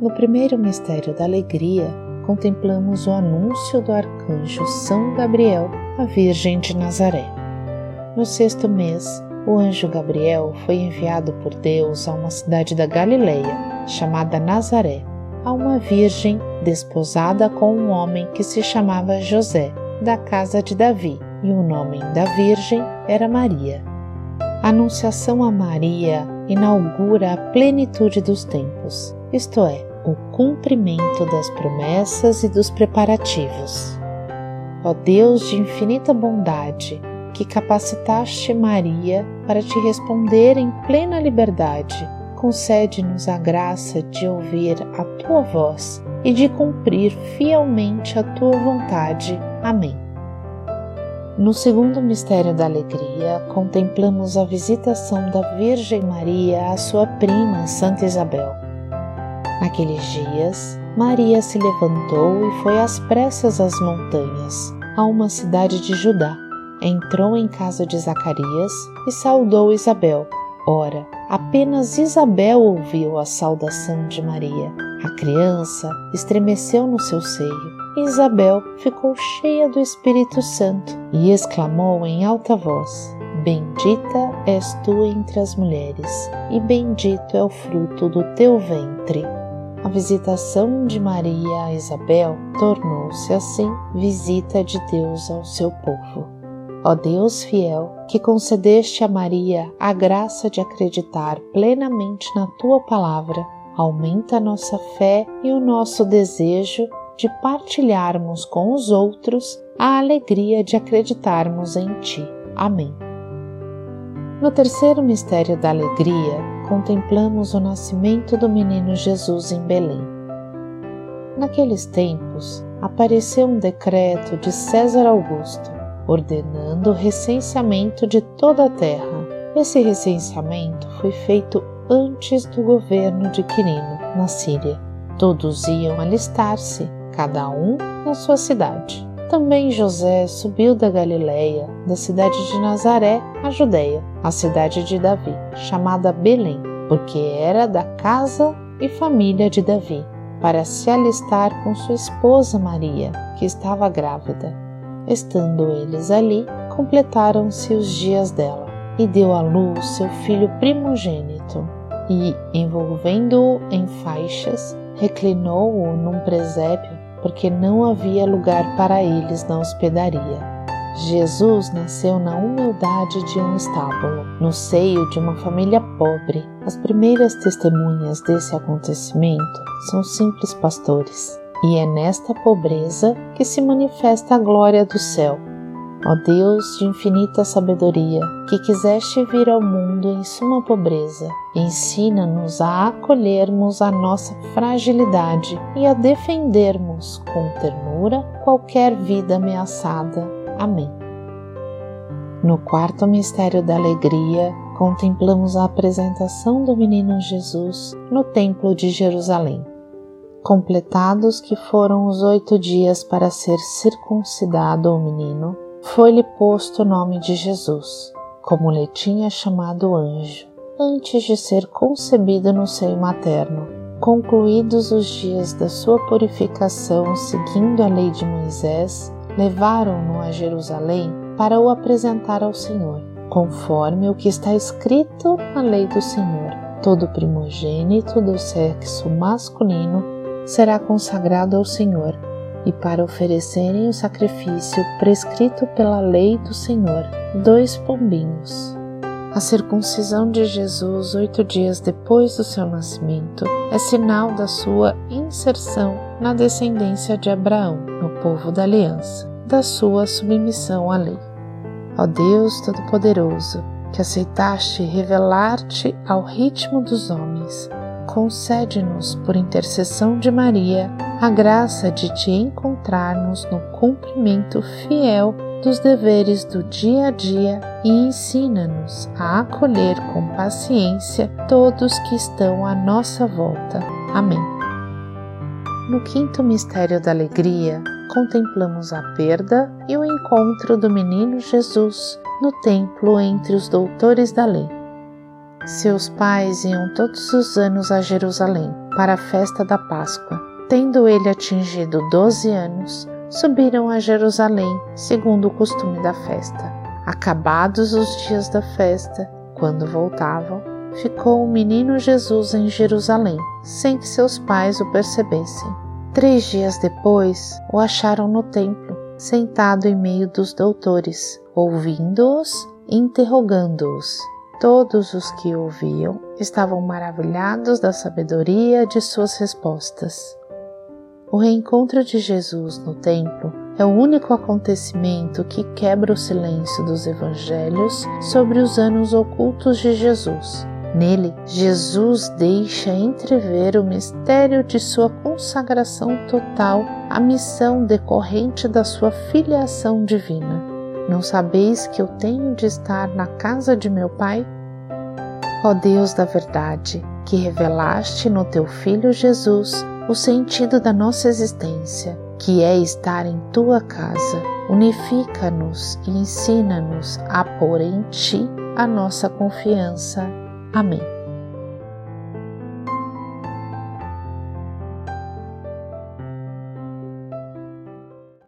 No primeiro mistério da alegria, contemplamos o anúncio do arcanjo São Gabriel à Virgem de Nazaré. No sexto mês, o anjo Gabriel foi enviado por Deus a uma cidade da Galileia, chamada Nazaré, a uma virgem desposada com um homem que se chamava José, da casa de Davi, e o nome da virgem era Maria. A anunciação a Maria inaugura a plenitude dos tempos, isto é, o cumprimento das promessas e dos preparativos. Ó Deus de infinita bondade, que capacitaste Maria para te responder em plena liberdade, concede-nos a graça de ouvir a tua voz e de cumprir fielmente a tua vontade. Amém. No segundo mistério da alegria, contemplamos a visitação da Virgem Maria à sua prima Santa Isabel. Naqueles dias, Maria se levantou e foi às pressas às montanhas, a uma cidade de Judá. Entrou em casa de Zacarias e saudou Isabel. Ora, apenas Isabel ouviu a saudação de Maria. A criança estremeceu no seu seio. Isabel ficou cheia do Espírito Santo e exclamou em alta voz: Bendita és tu entre as mulheres, e bendito é o fruto do teu ventre. A visitação de Maria a Isabel tornou-se assim visita de Deus ao seu povo. Ó Deus fiel, que concedeste a Maria a graça de acreditar plenamente na tua palavra, aumenta a nossa fé e o nosso desejo de partilharmos com os outros a alegria de acreditarmos em ti. Amém. No terceiro mistério da alegria, contemplamos o nascimento do menino Jesus em Belém. Naqueles tempos, apareceu um decreto de César Augusto ordenando o recenseamento de toda a terra. Esse recenseamento foi feito antes do governo de Quirino, na Síria. Todos iam alistar-se, cada um na sua cidade. Também José subiu da Galiléia, da cidade de Nazaré, à Judéia, a cidade de Davi, chamada Belém, porque era da casa e família de Davi, para se alistar com sua esposa Maria, que estava grávida. Estando eles ali, completaram-se os dias dela, e deu à luz seu filho primogênito, e, envolvendo-o em faixas, reclinou-o num presépio porque não havia lugar para eles na hospedaria. Jesus nasceu na humildade de um estábulo, no seio de uma família pobre. As primeiras testemunhas desse acontecimento são simples pastores, e é nesta pobreza que se manifesta a glória do céu. Ó Deus de infinita sabedoria, que quiseste vir ao mundo em suma pobreza, ensina-nos a acolhermos a nossa fragilidade e a defendermos com ternura qualquer vida ameaçada. Amém. No quarto mistério da alegria, contemplamos a apresentação do menino Jesus no Templo de Jerusalém. Completados que foram os oito dias para ser circuncidado o menino, foi-lhe posto o nome de Jesus, como lhe tinha chamado o anjo, antes de ser concebido no seio materno. Concluídos os dias da sua purificação seguindo a lei de Moisés, levaram-no a Jerusalém para o apresentar ao Senhor, conforme o que está escrito na lei do Senhor. Todo primogênito do sexo masculino será consagrado ao Senhor e para oferecerem o sacrifício prescrito pela lei do Senhor, dois pombinhos. A circuncisão de Jesus oito dias depois do seu nascimento é sinal da sua inserção na descendência de Abraão, no povo da aliança, da sua submissão à lei. Ó Deus Todo-Poderoso, que aceitaste revelar-te ao ritmo dos homens, concede-nos, por intercessão de Maria, a graça de te encontrarmos no cumprimento fiel dos deveres do dia a dia e ensina-nos a acolher com paciência todos que estão à nossa volta. Amém. No quinto mistério da alegria, contemplamos a perda e o encontro do menino Jesus no templo entre os doutores da lei. Seus pais iam todos os anos a Jerusalém para a festa da Páscoa. Tendo ele atingido doze anos, subiram a Jerusalém, segundo o costume da festa. Acabados os dias da festa, quando voltavam, ficou o menino Jesus em Jerusalém, sem que seus pais o percebessem. Três dias depois, o acharam no templo, sentado em meio dos doutores, ouvindo-os e interrogando-os. Todos os que ouviam estavam maravilhados da sabedoria de suas respostas. O reencontro de Jesus no templo é o único acontecimento que quebra o silêncio dos evangelhos sobre os anos ocultos de Jesus. Nele, Jesus deixa entrever o mistério de sua consagração total à missão decorrente da sua filiação divina. Não sabeis que eu tenho de estar na casa de meu Pai? Ó Deus da verdade, que revelaste no teu Filho Jesus o sentido da nossa existência, que é estar em tua casa, unifica-nos e ensina-nos a pôr em ti a nossa confiança. Amém.